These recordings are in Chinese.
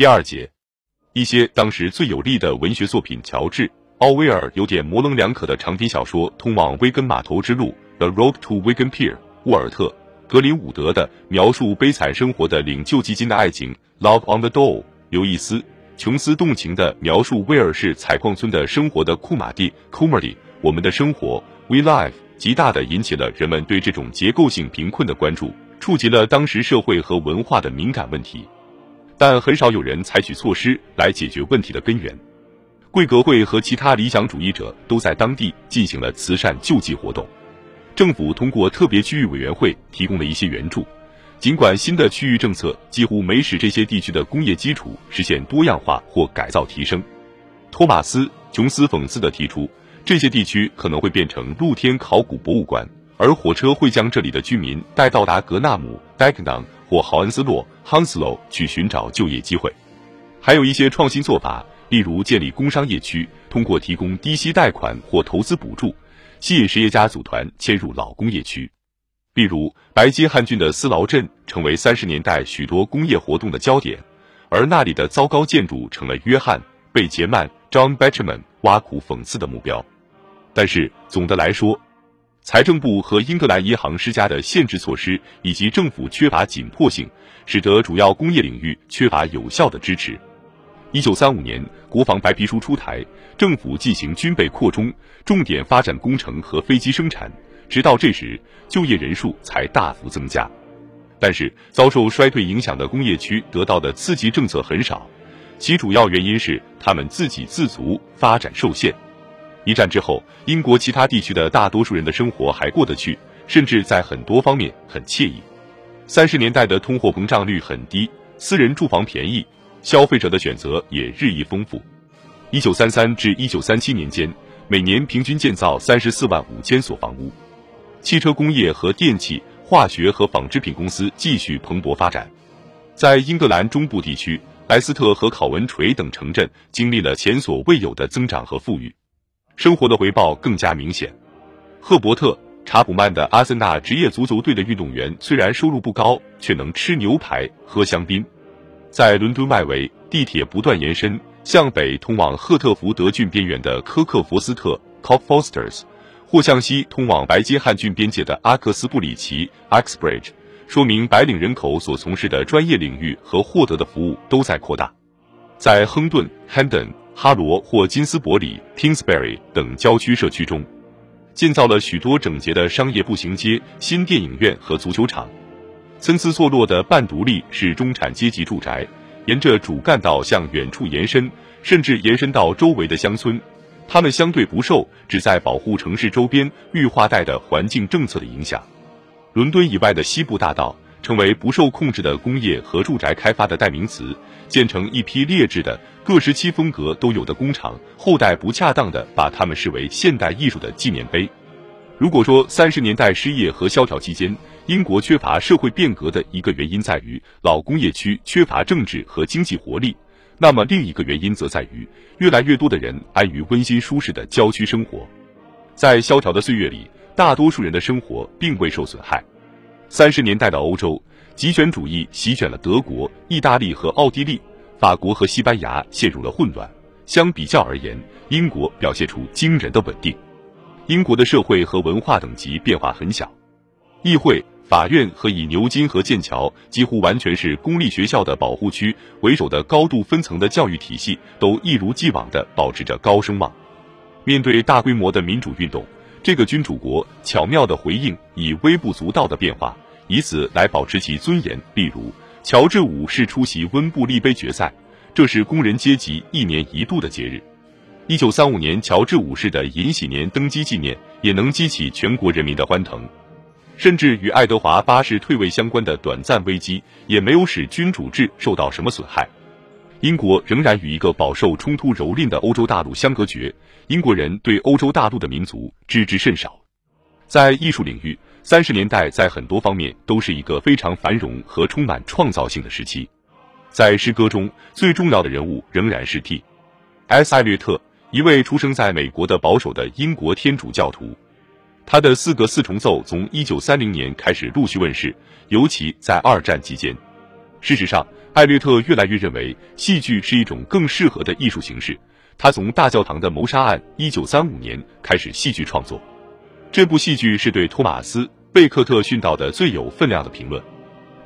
第二节，一些当时最有力的文学作品：乔治·奥威尔有点模棱两可的长篇小说《通往威根码头之路》（The Road to Wigan Pier）；沃尔特·格林伍德的描述悲惨生活的领救济金的爱情《Love on the Dole》；刘易斯·琼斯动情的描述威尔士采矿村的生活的库马蒂《c o m e r y 我们的生活 We Live） 极大的引起了人们对这种结构性贫困的关注，触及了当时社会和文化的敏感问题。但很少有人采取措施来解决问题的根源。贵格会和其他理想主义者都在当地进行了慈善救济活动。政府通过特别区域委员会提供了一些援助，尽管新的区域政策几乎没使这些地区的工业基础实现多样化或改造提升。托马斯·琼斯讽刺地提出，这些地区可能会变成露天考古博物馆，而火车会将这里的居民带到达格纳姆 （Dagenham） 或豪恩斯洛。Hounslow 去寻找就业机会，还有一些创新做法，例如建立工商业区，通过提供低息贷款或投资补助，吸引实业家组团迁入老工业区。例如，白金汉郡的斯劳镇成为三十年代许多工业活动的焦点，而那里的糟糕建筑成了约翰·贝杰曼 （John Betjeman） 挖苦讽刺的目标。但是总的来说，财政部和英格兰银行施加的限制措施，以及政府缺乏紧迫性，使得主要工业领域缺乏有效的支持。一九三五年，国防白皮书出台，政府进行军备扩充，重点发展工程和飞机生产。直到这时，就业人数才大幅增加。但是，遭受衰退影响的工业区得到的刺激政策很少，其主要原因是他们自给自足，发展受限。一战之后，英国其他地区的大多数人的生活还过得去，甚至在很多方面很惬意。三十年代的通货膨胀率很低，私人住房便宜，消费者的选择也日益丰富。一九三三至一九三七年间，每年平均建造三十四万五千所房屋。汽车工业和电气、化学和纺织品公司继续蓬勃发展。在英格兰中部地区，莱斯特和考文垂等城镇经历了前所未有的增长和富裕。生活的回报更加明显。赫伯特·查普曼的阿森纳职业足球队的运动员虽然收入不高，却能吃牛排、喝香槟。在伦敦外围，地铁不断延伸，向北通往赫特福德郡边缘的科克佛斯特 （Cockfosters） 或向西通往白金汉郡边界的阿克斯布里奇 （Axbridge），说明白领人口所从事的专业领域和获得的服务都在扩大。在亨顿 （Hendon）。哈罗或金斯伯里 （Kingsbury） 等郊区社区中，建造了许多整洁的商业步行街、新电影院和足球场。参差错落的半独立式中产阶级住宅，沿着主干道向远处延伸，甚至延伸到周围的乡村。它们相对不受旨在保护城市周边绿化带的环境政策的影响。伦敦以外的西部大道。成为不受控制的工业和住宅开发的代名词，建成一批劣质的、各时期风格都有的工厂，后代不恰当的把它们视为现代艺术的纪念碑。如果说三十年代失业和萧条期间，英国缺乏社会变革的一个原因在于老工业区缺乏政治和经济活力，那么另一个原因则在于越来越多的人安于温馨舒适的郊区生活。在萧条的岁月里，大多数人的生活并未受损害。三十年代的欧洲，极权主义席卷了德国、意大利和奥地利，法国和西班牙陷入了混乱。相比较而言，英国表现出惊人的稳定。英国的社会和文化等级变化很小，议会、法院和以牛津和剑桥几乎完全是公立学校的保护区为首的高度分层的教育体系，都一如既往地保持着高声望。面对大规模的民主运动。这个君主国巧妙的回应以微不足道的变化，以此来保持其尊严。例如，乔治五世出席温布利杯决赛，这是工人阶级一年一度的节日。一九三五年乔治五世的银禧年登基纪念也能激起全国人民的欢腾。甚至与爱德华八世退位相关的短暂危机，也没有使君主制受到什么损害。英国仍然与一个饱受冲突蹂躏的欧洲大陆相隔绝。英国人对欧洲大陆的民族知之甚少。在艺术领域，三十年代在很多方面都是一个非常繁荣和充满创造性的时期。在诗歌中，最重要的人物仍然是 T.S. 艾略特，一位出生在美国的保守的英国天主教徒。他的四个四重奏从一九三零年开始陆续问世，尤其在二战期间。事实上，艾略特越来越认为戏剧是一种更适合的艺术形式。他从《大教堂的谋杀案》（1935 年）开始戏剧创作。这部戏剧是对托马斯·贝克特殉道的最有分量的评论。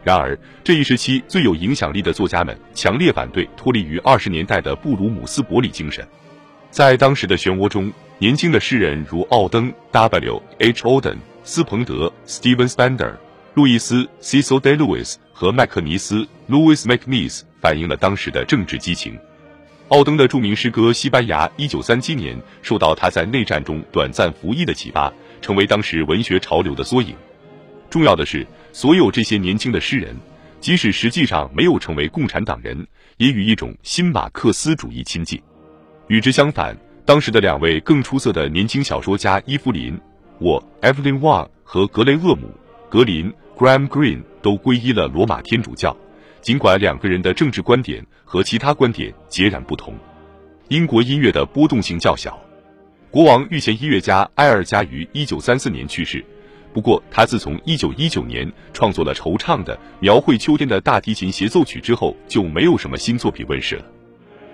然而，这一时期最有影响力的作家们强烈反对脱离于二十年代的布鲁姆斯伯里精神。在当时的漩涡中，年轻的诗人如奥登 （W. H. Auden）、斯彭德 （Steven Spender）、路易斯 （Cecil Day Lewis） 和麦克尼斯 （Louis MacNeise） 反映了当时的政治激情。奥登的著名诗歌《西班牙》一九三七年受到他在内战中短暂服役的启发，成为当时文学潮流的缩影。重要的是，所有这些年轻的诗人，即使实际上没有成为共产党人，也与一种新马克思主义亲近。与之相反，当时的两位更出色的年轻小说家伊芙琳·我 （Evelyn Waugh） 和格雷厄姆·格林 （Graham Green 都皈依了罗马天主教，尽管两个人的政治观点和其他观点截然不同。英国音乐的波动性较小。国王御前音乐家埃尔加于1934年去世，不过他自从1919年创作了惆怅的描绘秋天的大提琴协奏曲之后，就没有什么新作品问世了。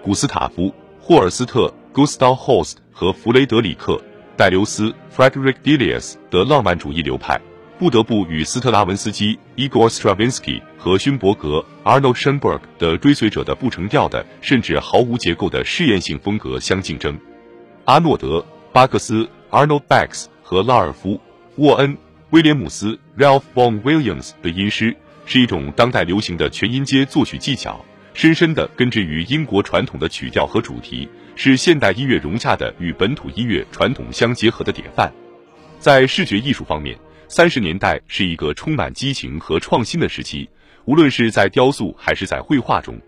古斯塔夫。霍尔斯特 （Gustav Holst） 和弗雷德里克·戴留斯 （Frederick Delius） 的浪漫主义流派，不得不与斯特拉文斯基 （Igor Stravinsky） 和勋伯格 （Arnold Schoenberg） 的追随者的不成调的甚至毫无结构的试验性风格相竞争。阿诺德·巴克斯 （Arnold Bax） 和拉尔夫·沃恩·威廉姆斯 （Ralph Vaughan Williams） 的音诗是一种当代流行的全音阶作曲技巧。深深地根植于英国传统的曲调和主题，是现代音乐融洽的与本土音乐传统相结合的典范。在视觉艺术方面，三十年代是一个充满激情和创新的时期，无论是在雕塑还是在绘画中。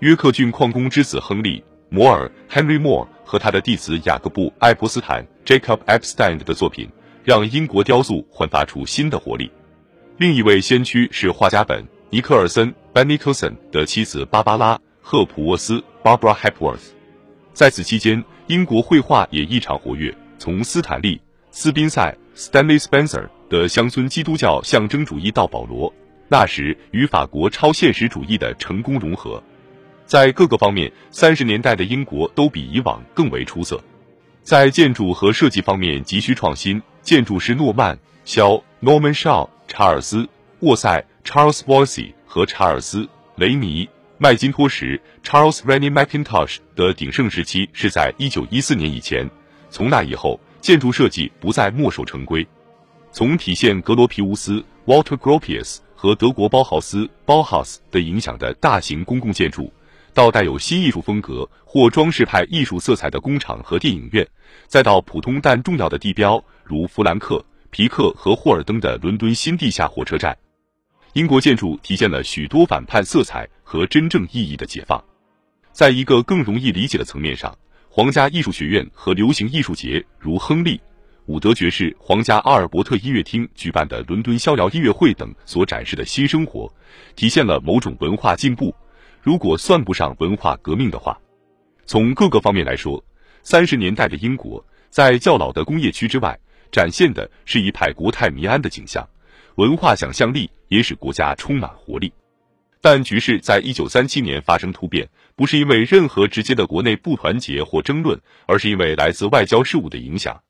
约克郡矿工之子亨利·摩尔 （Henry Moore） 和他的弟子雅各布·爱泼斯坦 （Jacob Epstein） 的作品，让英国雕塑焕发出新的活力。另一位先驱是画家本·尼克尔森。班尼克森的妻子芭芭拉·赫普沃斯 （Barbara Hepworth）。在此期间，英国绘画也异常活跃。从斯坦利·斯宾塞 （Stanley Spencer） 的乡村基督教象征主义到保罗·那时与法国超现实主义的成功融合，在各个方面，三十年代的英国都比以往更为出色。在建筑和设计方面急需创新，建筑师诺曼·肖 （Norman Shaw）、查尔斯·沃塞 （Charles Wolsey）。和查尔斯·雷尼·麦金托什 （Charles Rennie Macintosh） 的鼎盛时期是在1914年以前。从那以后，建筑设计不再墨守成规。从体现格罗皮乌斯 （Walter Gropius） 和德国包豪斯 （Bauhaus） 的影响的大型公共建筑，到带有新艺术风格或装饰派艺术色彩的工厂和电影院，再到普通但重要的地标，如弗兰克、皮克和霍尔登的伦敦新地下火车站。英国建筑体现了许多反叛色彩和真正意义的解放。在一个更容易理解的层面上，皇家艺术学院和流行艺术节，如亨利·伍德爵士皇家阿尔伯特音乐厅举办的伦敦逍遥音乐会等所展示的新生活，体现了某种文化进步。如果算不上文化革命的话，从各个方面来说，三十年代的英国在较老的工业区之外，展现的是一派国泰民安的景象。文化想象力也使国家充满活力，但局势在一九三七年发生突变，不是因为任何直接的国内不团结或争论，而是因为来自外交事务的影响。